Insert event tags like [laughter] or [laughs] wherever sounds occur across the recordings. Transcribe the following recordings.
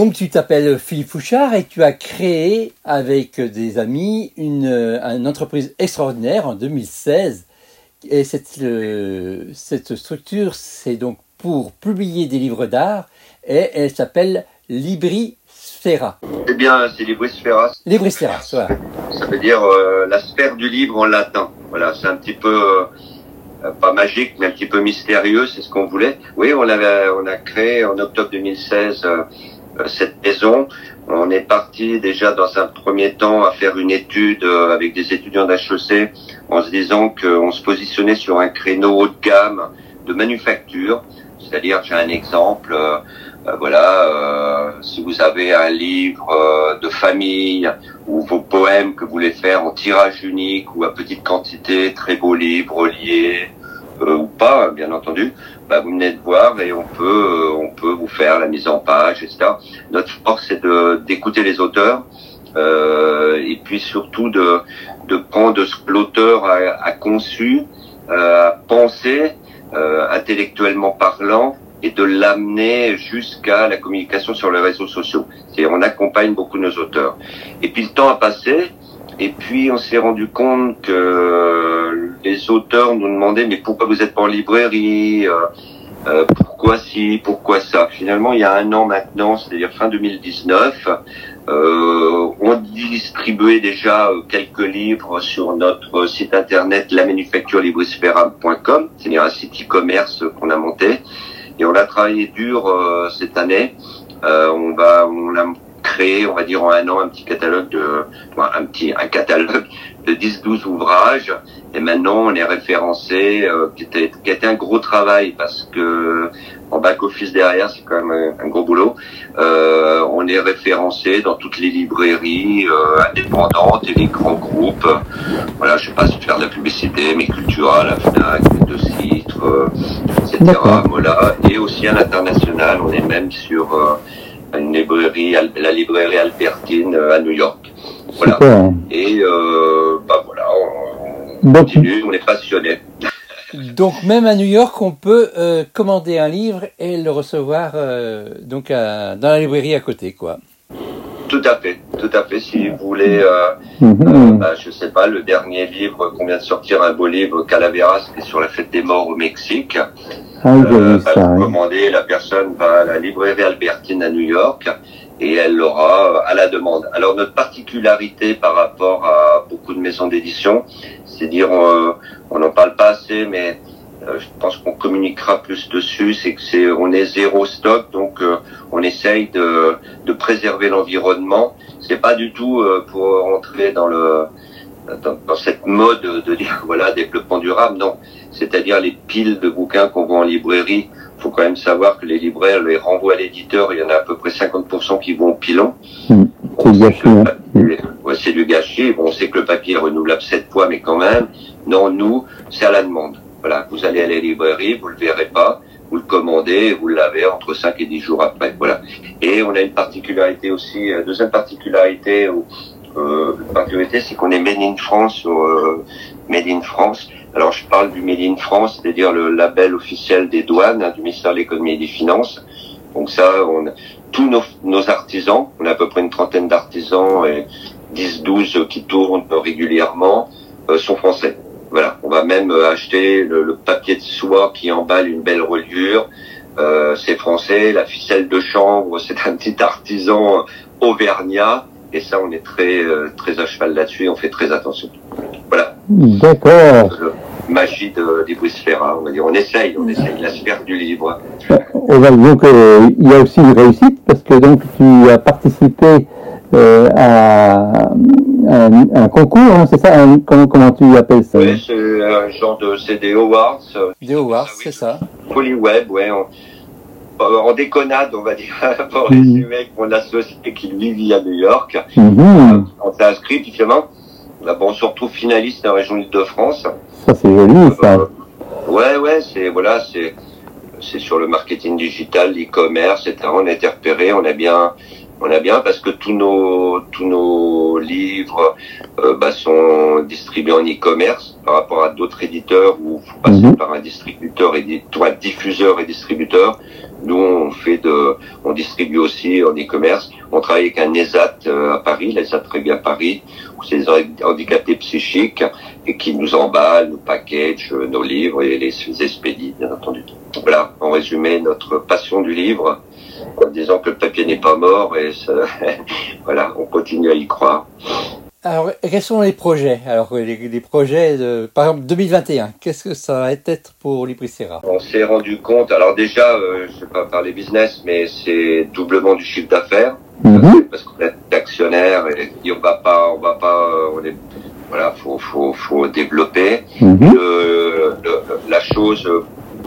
Donc tu t'appelles Philippe Fouchard et tu as créé avec des amis une, une entreprise extraordinaire en 2016. Et cette, cette structure, c'est donc pour publier des livres d'art et elle s'appelle Libri Sphera. Eh bien, c'est Librisphera. Librisphera, ça, ça veut dire euh, la sphère du livre en latin. Voilà, c'est un petit peu euh, pas magique, mais un petit peu mystérieux, c'est ce qu'on voulait. Oui, on avait, on a créé en octobre 2016 euh, cette maison. On est parti déjà dans un premier temps à faire une étude avec des étudiants d'HEC en se disant qu'on se positionnait sur un créneau haut de gamme de manufacture. C'est-à-dire, j'ai un exemple. Euh, voilà, euh, si vous avez un livre euh, de famille ou vos poèmes que vous voulez faire en tirage unique ou à petite quantité, très beau livre relié ou pas, bien entendu, bah, vous venez de voir et on peut, on peut vous faire la mise en page, etc. Notre force, c'est d'écouter les auteurs. et puis surtout de, de prendre ce que l'auteur a, a, conçu, a pensé, intellectuellement parlant, et de l'amener jusqu'à la communication sur les réseaux sociaux. C'est on accompagne beaucoup nos auteurs. Et puis le temps a passé, et puis on s'est rendu compte que les auteurs nous demandaient mais pourquoi vous êtes pas en librairie euh, euh, pourquoi si, pourquoi ça? Finalement, il y a un an maintenant, c'est-à-dire fin 2019, euh, on distribuait déjà quelques livres sur notre site internet lamanufacturelibrisphera.com, c'est-à-dire un site e-commerce qu'on a monté. Et on a travaillé dur euh, cette année. Euh, on va, on a créé, on va dire en un an, un petit catalogue de, un petit, un catalogue de 10-12 ouvrages. Et maintenant, on est référencé, euh, qui, était, qui a été un gros travail parce que en back office derrière, c'est quand même un, gros boulot. Euh, on est référencé dans toutes les librairies euh, indépendantes et les grands groupes. Voilà, je sais pas si faire de la publicité, mais Cultura, la Fnac, de Citre, euh, etc. Voilà, et aussi à l'international. On est même sur euh, une librairie, la librairie Albertine à New York. Voilà. Et bah voilà, on, continue, on est passionné. [laughs] Donc même à New York, on peut euh, commander un livre et le recevoir euh, donc dans la librairie à côté, quoi. Tout à fait, tout à fait. Si vous voulez, euh, mm bah, je sais pas, le dernier livre qu'on vient de sortir, un beau livre Calaveras, qui est sur la fête des morts au Mexique. Ah, bah, commandez, la personne va à la librairie Albertine à New York et elle l'aura à la demande. Alors notre particularité par rapport à beaucoup de maisons d'édition, c'est dire euh, on n'en parle pas assez, mais euh, je pense qu'on communiquera plus dessus, c'est que c'est on est zéro stock, donc euh, on essaye de, de préserver l'environnement. C'est pas du tout pour entrer dans le dans, cette mode de dire [laughs] voilà développement durable, non. C'est-à-dire les piles de bouquins qu'on voit en librairie faut quand même savoir que les libraires les renvoient à l'éditeur, il y en a à peu près 50% qui vont au pilon. C'est du gâchis. Ouais, c'est du gâchis. Bon, on sait que le papier est renouvelable sept fois, mais quand même, non, nous, c'est à la demande. Voilà, vous allez à la librairie, vous le verrez pas, vous le commandez, vous l'avez entre 5 et 10 jours après. Voilà. Et on a une particularité aussi, euh, deuxième particularité, euh, particularité, c'est qu'on est made in France, euh, made in France. Alors je parle du Made in France, c'est-à-dire le label officiel des douanes, hein, du ministère de l'économie et des finances. Donc ça, on, tous nos, nos, artisans, on a à peu près une trentaine d'artisans et 10-12 qui tournent régulièrement, euh, sont français. Voilà, on va même euh, acheter le, le, papier de soie qui emballe une belle reliure. Euh, c'est français, la ficelle de chambre, [laughs] c'est un petit artisan auvergnat. Et ça, on est très euh, très à cheval là-dessus, on fait très attention. Voilà. D'accord. Euh, magie de Librisphera, on va dire. On essaye, on essaye la sphère du livre. donc, euh, il y a aussi une réussite parce que donc tu as participé à, un, concours, hein, c'est ça comment, comment tu appelles ça Oui, c'est un genre de CD Awards. Des Awards, c'est ça. Polyweb, ouais. Euh, en déconnade, on va dire, [laughs] pour mhm. résumer, avec mon associé qui lui vit à New York. Mhm. On s'est inscrit, puis finalement, bon, on se retrouve finaliste dans la région Île-de-France. Ça, c'est joli, ça. Euh, ouais, ouais, c'est, voilà, c'est, c'est sur le marketing digital, l'e-commerce, etc. On a été repéré, on a bien, on a bien parce que tous nos tous nos livres euh, bah, sont distribués en e-commerce par rapport à d'autres éditeurs où faut passer mhm. par un distributeur et un diffuseur et distributeur. Nous, on fait de, on distribue aussi en e-commerce. On travaille avec un ESAT euh, à Paris, l'ESAT très bien Paris, où c'est des handicapés psychiques et qui nous emballent, nous package euh, nos livres et les expédient, bien entendu. Voilà, en résumé, notre passion du livre, en disant que le papier n'est pas mort et ça, [laughs] voilà, on continue à y croire. Alors, quels sont les projets? Alors, les, projets, de, par exemple, 2021, qu'est-ce que ça va être pour Libricera On s'est rendu compte, alors déjà, euh, je ne vais pas parler business, mais c'est doublement du chiffre d'affaires, mhm. parce qu'on est actionnaire et, on va pas, on va pas, euh, on est, voilà, faut, faut, faut développer. Mhm. le, la chose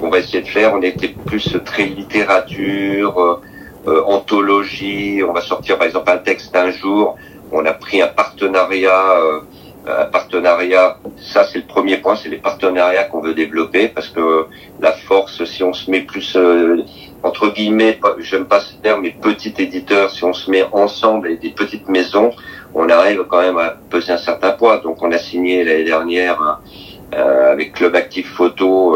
qu'on va essayer de faire, on était plus très littérature, euh, anthologie, on va sortir par exemple un texte un jour, on a pris un partenariat, euh, un partenariat. Ça, c'est le premier point, c'est les partenariats qu'on veut développer parce que la force, si on se met plus euh, entre guillemets, j'aime pas ce terme, mais petit éditeur, si on se met ensemble avec des petites maisons, on arrive quand même à peser un certain poids. Donc, on a signé l'année dernière euh, avec Club Active Photo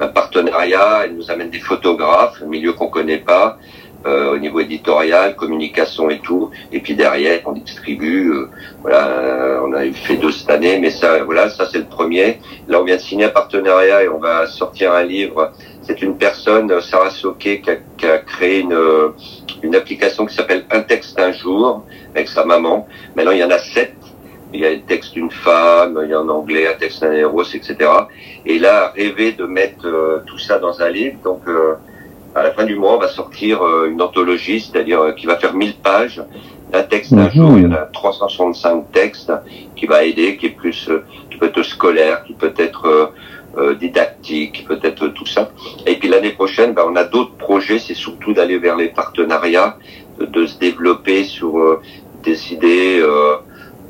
un partenariat. Elle nous amène des photographes, un milieu qu'on connaît pas. Euh, au niveau éditorial, communication et tout. Et puis derrière, on distribue. Euh, voilà, euh, on a fait deux cette année, mais ça, voilà, ça c'est le premier. Là, on vient de signer un partenariat et on va sortir un livre. C'est une personne, Sarah Soquet, qui a, qui a créé une, une application qui s'appelle Un texte un jour avec sa maman. Maintenant, il y en a sept il y a le texte d'une femme, il y a en anglais un texte d'un héros, etc. Et là, rêver de mettre tout ça dans un livre, donc à la fin du mois, on va sortir euh, une anthologie, c'est-à-dire euh, qui va faire 1000 pages d'un texte d'un jour. Il y en a 365 textes qui va aider, qui est plus, euh, qui peut être scolaire, qui peut être didactique, qui peut être tout ça. Et puis l'année prochaine, ben, on a d'autres projets. C'est surtout d'aller vers les partenariats, de, se développer sur des idées.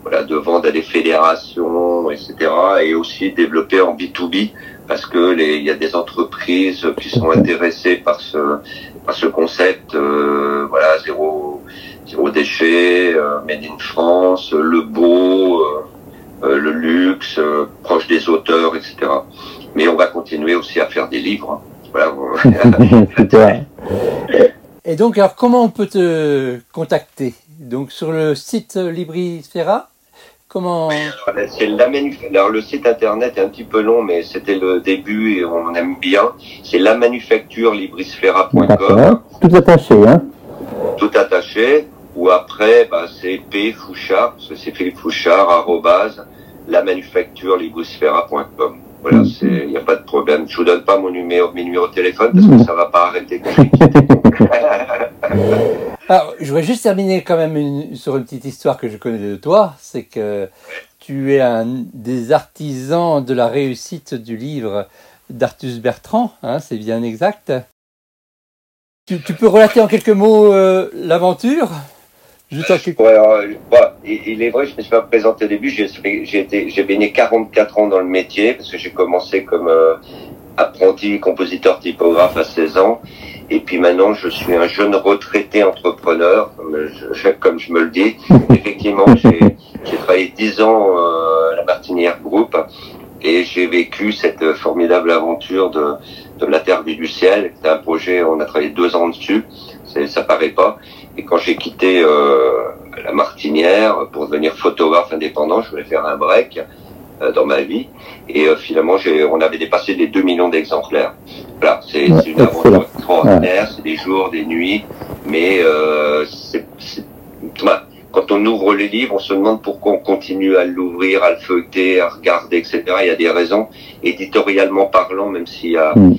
Voilà, de vendre à des fédérations, etc. Et aussi développer en B2B parce que les, il y a des entreprises qui sont intéressées par ce par ce concept, euh, voilà, zéro zéro déchet, euh, made in France, le beau, euh, le luxe, proche des auteurs, etc. Mais on va continuer aussi à faire des livres. Voilà. [laughs] Et donc, alors, comment on peut te contacter? Donc, sur le site Librisfera Comment alors, le site internet est un petit peu long, mais c'était le début et on aime bien. C'est la manufacture librisfera.com. Tout attaché, hein Tout attaché. Ou après, bah, c'est P Fouchard, c'est Philippe Fouchard, arrobase, la manufacture librisfera.com. Voilà, c'est, il n'y a pas de problème. Je vous donne pas mon numéro, mes numéros de téléphone parce que ça va pas arrêter. [laughs] [laughs] Alors, je voudrais juste terminer quand même sur une petite histoire que je connais de toi. C'est que tu es un des artisans de la réussite du livre d'Artus Bertrand, hein, c'est bien exact. Tu, peux relater en quelques mots euh, l'aventure? Euh, il est vrai, je ne me suis pas présenté au début. J'ai baigné 44 ans dans le métier parce que j'ai commencé comme euh, apprenti compositeur typographe à 16 ans. Et puis maintenant, je suis un jeune retraité entrepreneur, comme je, [laughs] comme je me le dis. Effectivement, [laughs] j'ai travaillé 10 ans euh, à la Martinière Group et j'ai vécu cette formidable aventure de, de la Terre vue du ciel. C'était un projet, on a travaillé deux ans dessus. Ça paraît pas. Et quand j'ai quitté euh, la Martinière pour devenir photographe indépendant, je voulais faire un break dans ma vie. Et euh, finalement, on avait dépassé les 2 millions d'exemplaires. Voilà, c'est une aventure extraordinaire, c'est des jours, des nuits, mais euh, c'est quand on ouvre les livres, on se demande pourquoi on continue à l'ouvrir, à le feuilleter, à regarder, etc. Il y a des raisons, éditorialement parlant, même s'il y a, mm.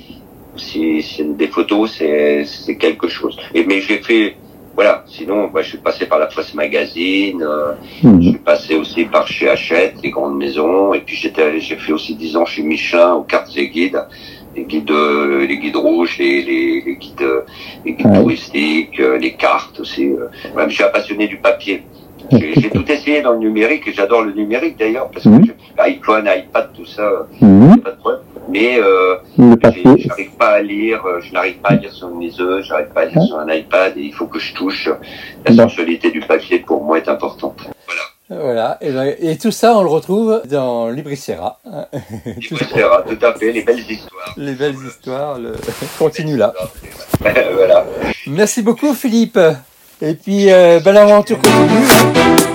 si, si des photos, c'est quelque chose. Et mais j'ai fait voilà. Sinon, moi, je suis passé par la presse magazine. Euh, mhm. Je suis passé aussi par chez Hachette, les grandes maisons. Et puis j'étais, j'ai fait aussi dix ans chez Michelin aux cartes et guides, les guides, euh, les guides rouges, les, les, les guides, les guides touristiques, euh, les cartes aussi. je suis un passionné du papier. J'ai tout essayé dans le numérique et j'adore le numérique d'ailleurs parce que mmh. iPhone, iPad, tout ça, mmh. pas de problème mais euh, j'arrive pas à lire, euh, je n'arrive pas à lire sur mes œufs, j'arrive pas à lire sur un iPad, et il faut que je touche. La sensualité du papier pour moi est importante. Voilà. Voilà, et, ben, et, tout ça, on le retrouve dans Libricera. [laughs] Libricera, tout à fait, les belles histoires. Les belles histoires, le... [laughs] continue là. [laughs] voilà. Merci beaucoup, Philippe. Et puis, euh, belle aventure continue.